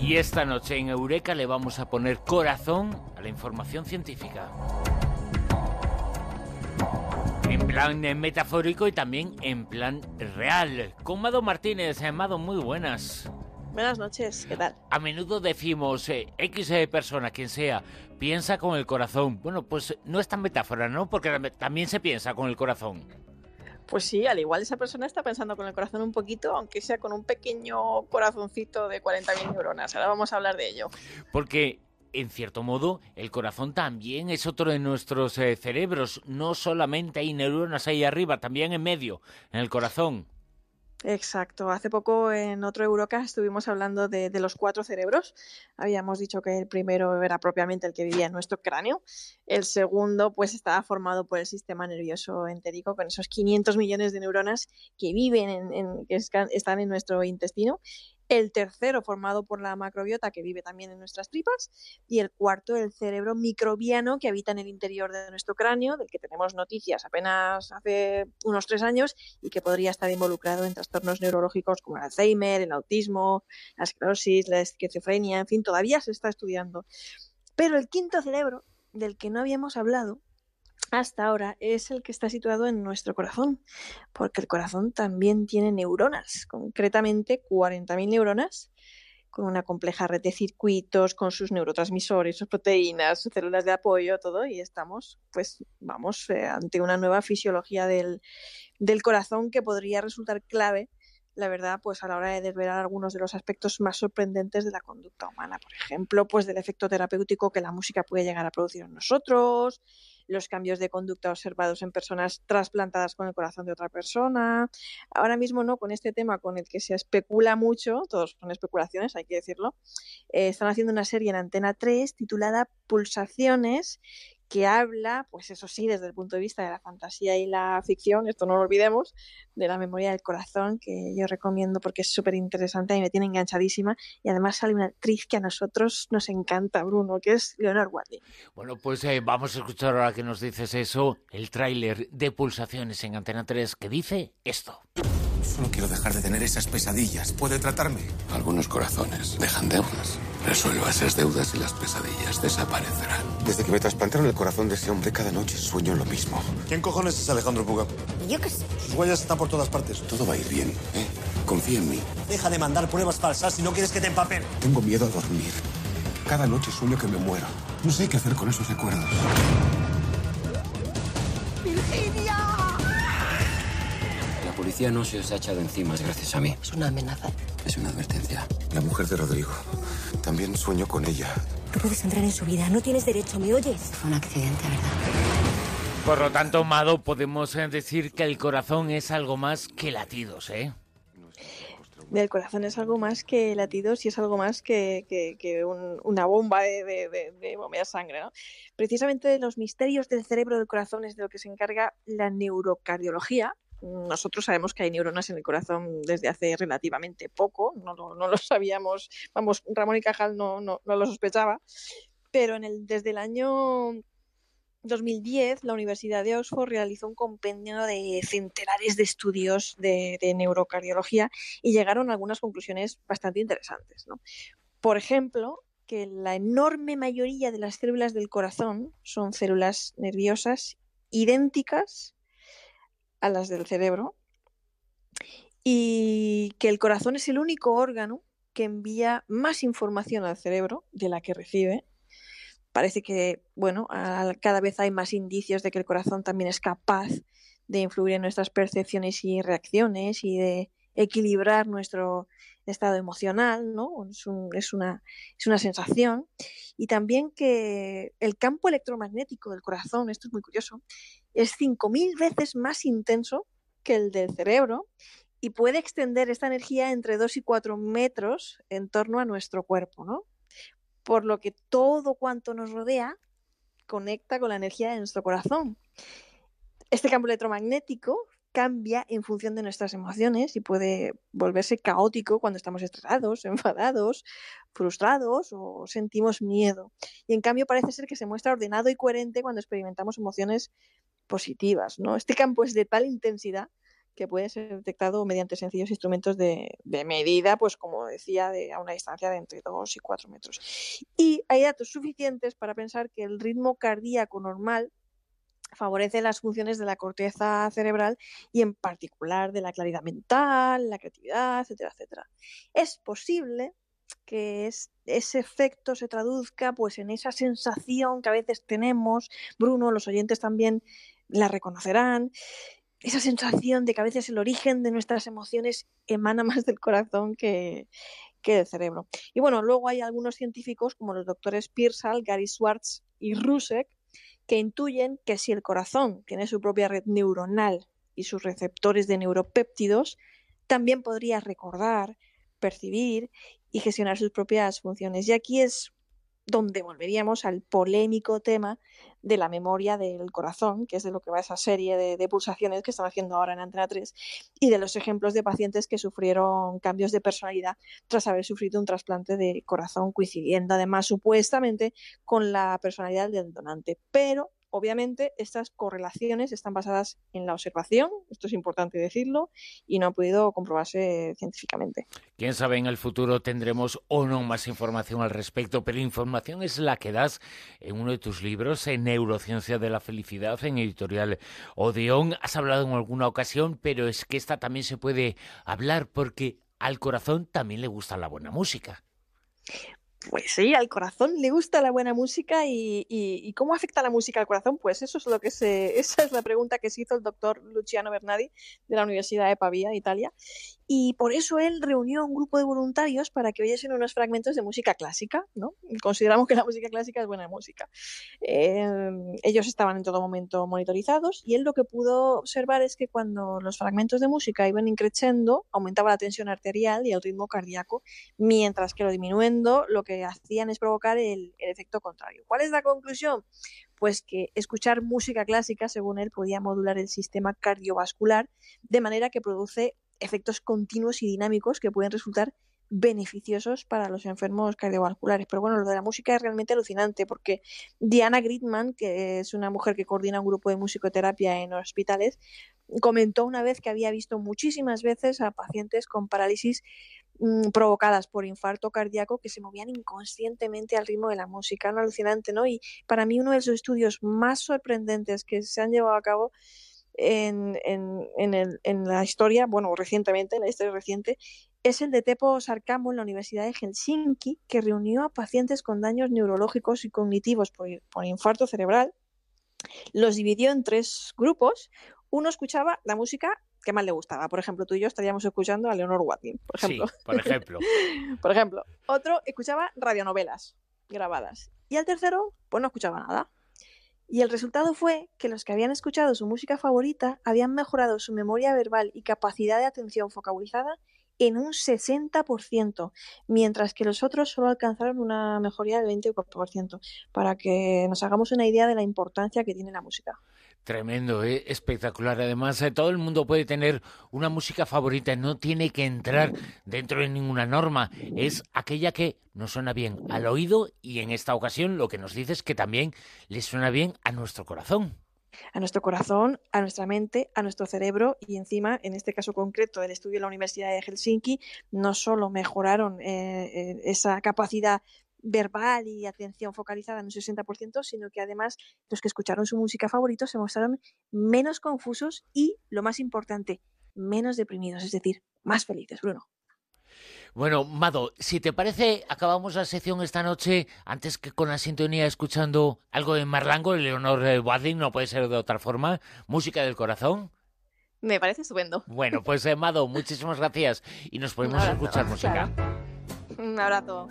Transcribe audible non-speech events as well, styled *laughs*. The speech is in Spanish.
Y esta noche en Eureka le vamos a poner corazón a la información científica. En plan metafórico y también en plan real. Con Mado Martínez. Eh, Mado, muy buenas. Buenas noches, ¿qué tal? A menudo decimos, eh, X eh, persona, quien sea, piensa con el corazón. Bueno, pues no es tan metáfora, ¿no? Porque también se piensa con el corazón. Pues sí, al igual esa persona está pensando con el corazón un poquito, aunque sea con un pequeño corazoncito de 40.000 neuronas. Ahora vamos a hablar de ello. Porque en cierto modo, el corazón también es otro de nuestros eh, cerebros. No solamente hay neuronas ahí arriba, también en medio, en el corazón. Exacto. Hace poco en otro Eurocast estuvimos hablando de, los cuatro cerebros. Habíamos dicho que el primero era propiamente el que vivía en nuestro cráneo. El segundo, pues, estaba formado por el sistema nervioso entérico, con esos 500 millones de neuronas que viven en, que están en nuestro intestino el tercero formado por la macrobiota que vive también en nuestras tripas y el cuarto el cerebro microbiano que habita en el interior de nuestro cráneo, del que tenemos noticias apenas hace unos tres años y que podría estar involucrado en trastornos neurológicos como el Alzheimer, el autismo, la esclerosis, la esquizofrenia, en fin, todavía se está estudiando. Pero el quinto cerebro, del que no habíamos hablado, hasta ahora es el que está situado en nuestro corazón, porque el corazón también tiene neuronas, concretamente 40.000 neuronas, con una compleja red de circuitos, con sus neurotransmisores, sus proteínas, sus células de apoyo, todo, y estamos, pues, vamos, eh, ante una nueva fisiología del, del corazón que podría resultar clave la verdad, pues a la hora de desvelar algunos de los aspectos más sorprendentes de la conducta humana. Por ejemplo, pues del efecto terapéutico que la música puede llegar a producir en nosotros, los cambios de conducta observados en personas trasplantadas con el corazón de otra persona. Ahora mismo no, con este tema con el que se especula mucho, todos son especulaciones, hay que decirlo, eh, están haciendo una serie en Antena 3 titulada Pulsaciones que habla, pues eso sí, desde el punto de vista de la fantasía y la ficción, esto no lo olvidemos, de la memoria del corazón, que yo recomiendo porque es súper interesante y me tiene enganchadísima. Y además sale una actriz que a nosotros nos encanta, Bruno, que es Leonard Watling. Bueno, pues eh, vamos a escuchar ahora que nos dices eso, el tráiler de Pulsaciones en Antena 3, que dice esto. Solo quiero dejar de tener esas pesadillas. ¿Puede tratarme? Algunos corazones dejan deudas. Resuelva esas deudas y las pesadillas desaparecerán. Desde que me trasplantaron el corazón de ese hombre, cada noche sueño lo mismo. ¿Quién cojones es Alejandro Puga? Yo qué sé. Sus huellas están por todas partes. Todo va a ir bien, ¿eh? Confía en mí. Deja de mandar pruebas falsas si no quieres que te empapen. Tengo miedo a dormir. Cada noche sueño que me muero. No sé qué hacer con esos recuerdos. ¡Virginia! La policía no se os ha echado encima, es gracias a mí. Es una amenaza. Es una advertencia. La mujer de Rodrigo. También sueño con ella. No puedes entrar en su vida, no tienes derecho, ¿me oyes? Fue un accidente, ¿verdad? Por lo tanto, Mado, podemos eh, decir que el corazón es algo más que latidos, ¿eh? El corazón es algo más que latidos y es algo más que, una bomba de, de, de, sangre. ¿no? Precisamente de los misterios del cerebro del corazón es de lo que se encarga la neurocardiología, nosotros sabemos que hay neuronas en el corazón desde hace relativamente poco, no, lo *laughs* sabíamos, vamos, Ramón y Cajal no, no, lo sospechaba, pero desde el año 2010 la Universidad de Oxford realizó un compendio de centenares de estudios de, neurocardiología y llegaron a algunas conclusiones bastante interesantes. Por ejemplo, que la enorme mayoría de las células del corazón son células nerviosas idénticas a las del cerebro y que el corazón es el único órgano que envía más información al cerebro de la que recibe. Parece que, bueno, cada vez hay más indicios de que el corazón también es capaz de influir en nuestras percepciones y reacciones y de equilibrar nuestro estado emocional, ¿no? Es, una, es una sensación. Y también que el campo electromagnético del corazón, esto es muy curioso, es 5.000 veces más intenso que el del cerebro y puede extender esta energía entre 2 y 4 metros en torno a nuestro cuerpo, ¿no? Por lo que todo cuanto nos rodea conecta con la energía de nuestro corazón. Este campo electromagnético cambia en función de nuestras emociones y puede volverse caótico cuando estamos estresados, *laughs* enfadados, frustrados o sentimos miedo. Y en cambio parece ser que se muestra ordenado y coherente cuando experimentamos emociones positivas. ¿no? Este campo es de tal intensidad que puede ser detectado mediante sencillos instrumentos de, medida, pues como decía, de, a una distancia de entre 2 y 4 metros. Y hay datos suficientes para pensar que el ritmo cardíaco normal favorece las funciones de la corteza cerebral y en particular de la claridad mental, la creatividad, etcétera, etcétera. Es posible que ese efecto se traduzca pues en esa sensación que a veces tenemos, Bruno, los oyentes también la reconocerán, esa sensación de que a veces el origen de nuestras emociones emana *laughs* más del corazón que, del cerebro. Y bueno, luego hay algunos científicos como los doctores Pearsall, Gary Schwartz y Rusek que intuyen que si el corazón tiene su propia red neuronal y sus receptores de neuropéptidos, también podría recordar, percibir y gestionar sus propias funciones. Y aquí es donde volveríamos al polémico tema de la memoria del corazón, que es de lo que va esa serie de, pulsaciones que están haciendo ahora en Antena 3, y de los ejemplos de pacientes que sufrieron cambios de personalidad tras haber sufrido un trasplante de corazón, coincidiendo además supuestamente con la personalidad del donante. Pero Obviamente, estas correlaciones están basadas en la observación, esto es importante decirlo, y no ha podido comprobarse científicamente. Quién sabe, en el futuro tendremos o no más información al respecto, pero información es la que das en uno de tus libros, en Neurociencia de la Felicidad, en editorial Odeón. Has hablado en alguna ocasión, pero es que esta también se puede hablar porque al corazón también le gusta la buena música. Pues sí, al corazón le gusta la buena música y, cómo afecta la música al corazón, pues eso es lo que se, *laughs* esa es la pregunta que se hizo el doctor Luciano Bernardi de la Universidad de Pavia, Italia, y por eso él reunió a un grupo de voluntarios para que oyesen unos fragmentos de música clásica, ¿no? Consideramos que la música clásica es buena música. Em, ellos estaban en todo momento monitorizados y él lo que pudo observar es que cuando los fragmentos de música iban increciendo, aumentaba la tensión arterial y el ritmo cardíaco, mientras que lo disminuyendo lo que hacían es provocar el, el efecto contrario. ¿Cuál es la conclusión? pues que escuchar música clásica, según él, podía modular el sistema cardiovascular de manera que produce efectos continuos y dinámicos que pueden resultar beneficiosos para los enfermos cardiovasculares. Pero bueno, lo de la música es realmente alucinante porque Diana Gridman, que es una mujer que coordina un grupo de musicoterapia en hospitales, comentó una vez que había visto muchísimas veces a pacientes con parálisis mm, provocadas por infarto cardíaco que se movían inconscientemente al ritmo de la música. No alucinante, ¿no? Y para mí uno de los estudios más sorprendentes que se han llevado a cabo en, en, el, en, la historia, bueno, recientemente, en la historia reciente, es el de Teppo Sarkamo en la Universidad de Helsinki, que reunió a pacientes con daños neurológicos y cognitivos por, por infarto cerebral, los dividió en tres grupos. Uno escuchaba la música que más le gustaba. Por ejemplo, tú y yo estaríamos escuchando a Leonor Watling, por ejemplo. por ejemplo. *laughs* por ejemplo. Otro escuchaba radionovelas grabadas. Y el tercero, pues no escuchaba nada. Y el resultado fue que los que habían escuchado su música favorita habían mejorado su memoria verbal y capacidad de atención focalizada en un 60%, mientras que los otros solo alcanzaron una mejoría del 20%, para que nos hagamos una idea de la importancia que tiene la música. Tremendo, ¿eh? espectacular. Además, eh, todo el mundo puede tener una música favorita, no tiene que entrar dentro de ninguna norma. Es aquella que nos suena bien al oído y en esta ocasión lo que nos dice es que también le suena bien a nuestro corazón. A nuestro corazón, a nuestra mente, a nuestro cerebro y encima, en este caso concreto del estudio de la Universidad de Helsinki, no solo mejoraron eh, esa capacidad verbal y atención focalizada en un 60%, sino que además los que escucharon su música favorita se mostraron menos confusos y, lo más importante, menos deprimidos, es decir, más felices, Bruno. Bueno, Mado, si te parece, acabamos la sección esta noche, antes que con la sintonía escuchando algo de Marlango, Leonor Wadling, no puede ser de otra forma, música del corazón. Me parece estupendo. Bueno, pues eh, Mado, muchísimas gracias y nos podemos escuchar música. Un abrazo.